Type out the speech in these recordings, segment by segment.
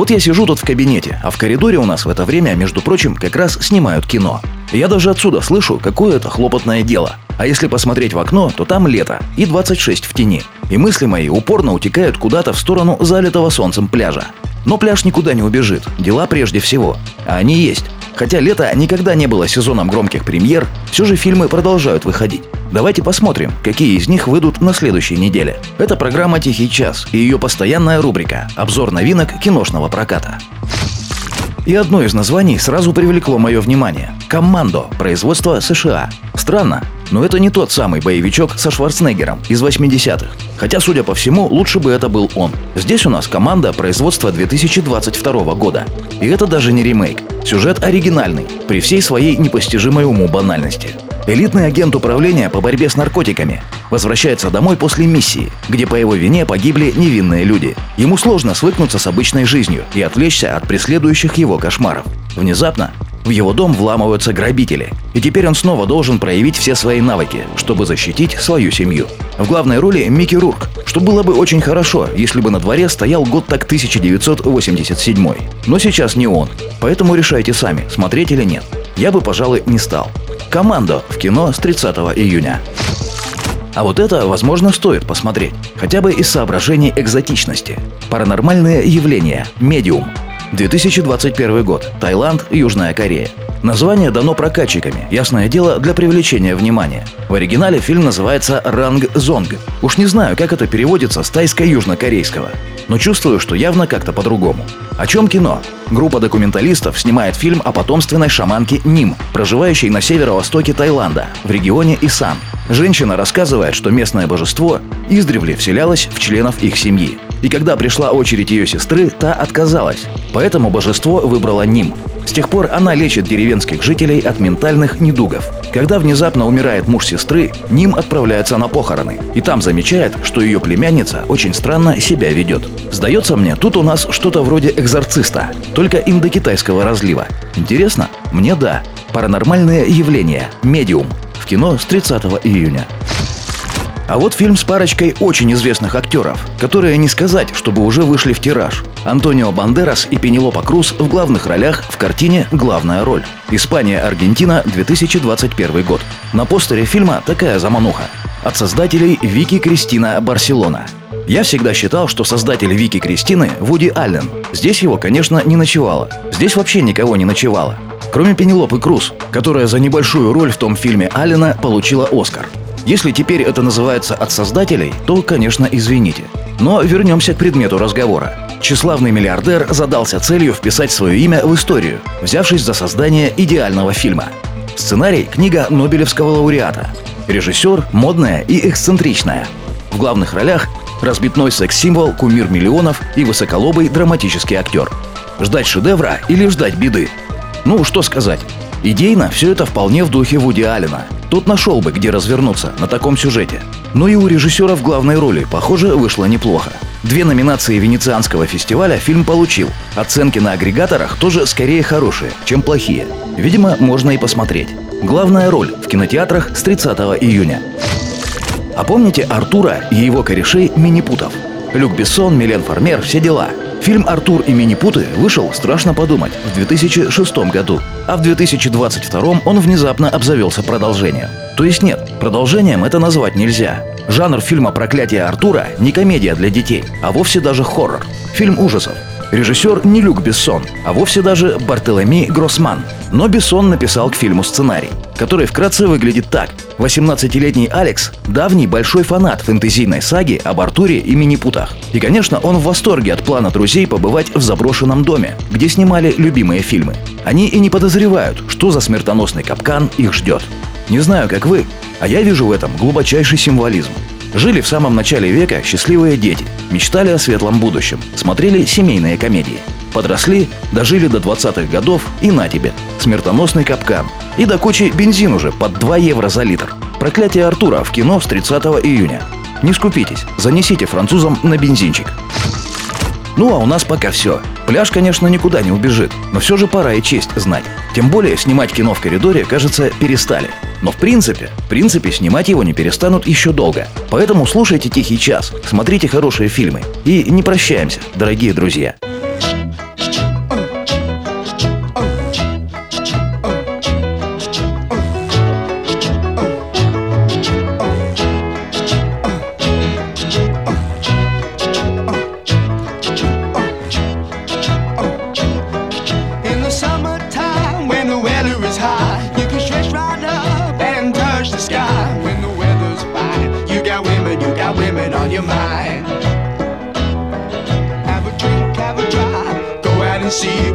Вот я сижу тут в кабинете, а в коридоре у нас в это время, между прочим, как раз снимают кино. Я даже отсюда слышу, какое это хлопотное дело. А если посмотреть в окно, то там лето и 26 в тени. И мысли мои упорно утекают куда-то в сторону залитого солнцем пляжа. Но пляж никуда не убежит, дела прежде всего. А они есть. Хотя лето никогда не было сезоном громких премьер, все же фильмы продолжают выходить. Давайте посмотрим, какие из них выйдут на следующей неделе. Это программа «Тихий час» и ее постоянная рубрика «Обзор новинок киношного проката». И одно из названий сразу привлекло мое внимание. «Командо» производство США. Странно, но это не тот самый боевичок со Шварценеггером из 80-х. Хотя, судя по всему, лучше бы это был он. Здесь у нас команда производства 2022 года. И это даже не ремейк. Сюжет оригинальный, при всей своей непостижимой уму банальности. Элитный агент управления по борьбе с наркотиками возвращается домой после миссии, где по его вине погибли невинные люди. Ему сложно свыкнуться с обычной жизнью и отвлечься от преследующих его кошмаров. Внезапно в его дом вламываются грабители, и теперь он снова должен проявить все свои навыки, чтобы защитить свою семью. В главной роли Микки Рурк, что было бы очень хорошо, если бы на дворе стоял год так 1987. Но сейчас не он, поэтому решайте сами, смотреть или нет. Я бы, пожалуй, не стал. Команда в кино с 30 июня. А вот это, возможно, стоит посмотреть, хотя бы из соображений экзотичности. Паранормальные явления. Медиум. 2021 год. Таиланд, Южная Корея. Название дано прокатчиками, ясное дело, для привлечения внимания. В оригинале фильм называется «Ранг Зонг». Уж не знаю, как это переводится с тайско-южнокорейского, но чувствую, что явно как-то по-другому. О чем кино? Группа документалистов снимает фильм о потомственной шаманке Ним, проживающей на северо-востоке Таиланда, в регионе Исан. Женщина рассказывает, что местное божество издревле вселялось в членов их семьи. И когда пришла очередь ее сестры, та отказалась. Поэтому божество выбрало Ним. С тех пор она лечит деревенских жителей от ментальных недугов. Когда внезапно умирает муж сестры, Ним отправляется на похороны. И там замечает, что ее племянница очень странно себя ведет. Сдается мне, тут у нас что-то вроде экзорциста, только индокитайского разлива. Интересно? Мне да. Паранормальные явления. Медиум. В кино с 30 июня. А вот фильм с парочкой очень известных актеров, которые не сказать, чтобы уже вышли в тираж. Антонио Бандерас и Пенелопа Круз в главных ролях в картине «Главная роль». Испания-Аргентина, 2021 год. На постере фильма такая замануха. От создателей Вики Кристина Барселона. Я всегда считал, что создатель Вики Кристины – Вуди Аллен. Здесь его, конечно, не ночевало. Здесь вообще никого не ночевало. Кроме Пенелопы Круз, которая за небольшую роль в том фильме Аллена получила Оскар. Если теперь это называется от создателей, то, конечно, извините. Но вернемся к предмету разговора. Тщеславный миллиардер задался целью вписать свое имя в историю, взявшись за создание идеального фильма. Сценарий – книга Нобелевского лауреата. Режиссер – модная и эксцентричная. В главных ролях – разбитной секс-символ, кумир миллионов и высоколобый драматический актер. Ждать шедевра или ждать беды? Ну, что сказать. Идейно все это вполне в духе Вуди Аллена – тот нашел бы, где развернуться на таком сюжете. Но и у режиссера в главной роли, похоже, вышло неплохо. Две номинации Венецианского фестиваля фильм получил. Оценки на агрегаторах тоже скорее хорошие, чем плохие. Видимо, можно и посмотреть. Главная роль в кинотеатрах с 30 июня. А помните Артура и его корешей Минипутов? Люк Бессон, Милен Фармер, все дела – Фильм «Артур и Минипуты» вышел, страшно подумать, в 2006 году, а в 2022 он внезапно обзавелся продолжением. То есть нет, продолжением это назвать нельзя. Жанр фильма «Проклятие Артура» не комедия для детей, а вовсе даже хоррор. Фильм ужасов. Режиссер не Люк Бессон, а вовсе даже Бартоломи Гроссман. Но Бессон написал к фильму сценарий, который вкратце выглядит так. 18-летний Алекс – давний большой фанат фэнтезийной саги об Артуре и Минипутах. И, конечно, он в восторге от плана друзей побывать в заброшенном доме, где снимали любимые фильмы. Они и не подозревают, что за смертоносный капкан их ждет. Не знаю, как вы, а я вижу в этом глубочайший символизм. Жили в самом начале века счастливые дети, мечтали о светлом будущем, смотрели семейные комедии. Подросли, дожили до 20-х годов и на тебе, смертоносный капкан. И до кучи бензин уже под 2 евро за литр. «Проклятие Артура» в кино с 30 июня. Не скупитесь, занесите французам на бензинчик. Ну а у нас пока все. Пляж, конечно, никуда не убежит, но все же пора и честь знать. Тем более снимать кино в коридоре, кажется, перестали. Но в принципе, в принципе, снимать его не перестанут еще долго. Поэтому слушайте «Тихий час», смотрите хорошие фильмы. И не прощаемся, дорогие друзья.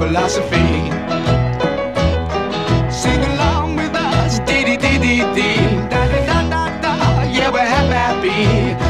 Philosophy. Sing along with us, dee dee dee dee dee, da da da da da, yeah, we're happy, happy,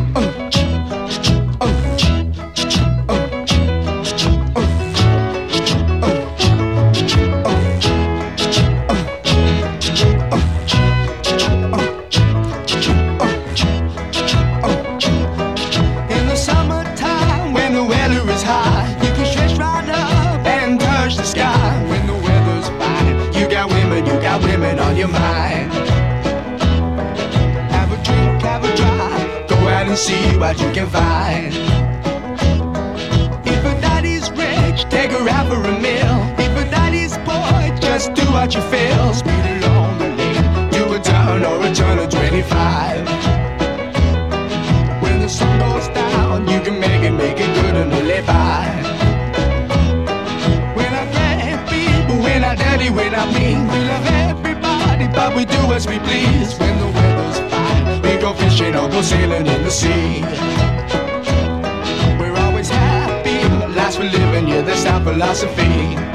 And see what you can find. If a daddy's rich, take her out for a meal. If a daddy's poor, just do what you feel. Speed along the lane, do a turn or a turn of 25. When the sun goes down, you can make it, make it good and live by. When I grab people, when I dirty, when I mean, we love everybody, but we do as we please. When the go fishing or go sailing in the sea. We're always happy, last we're living, yeah, that's our philosophy.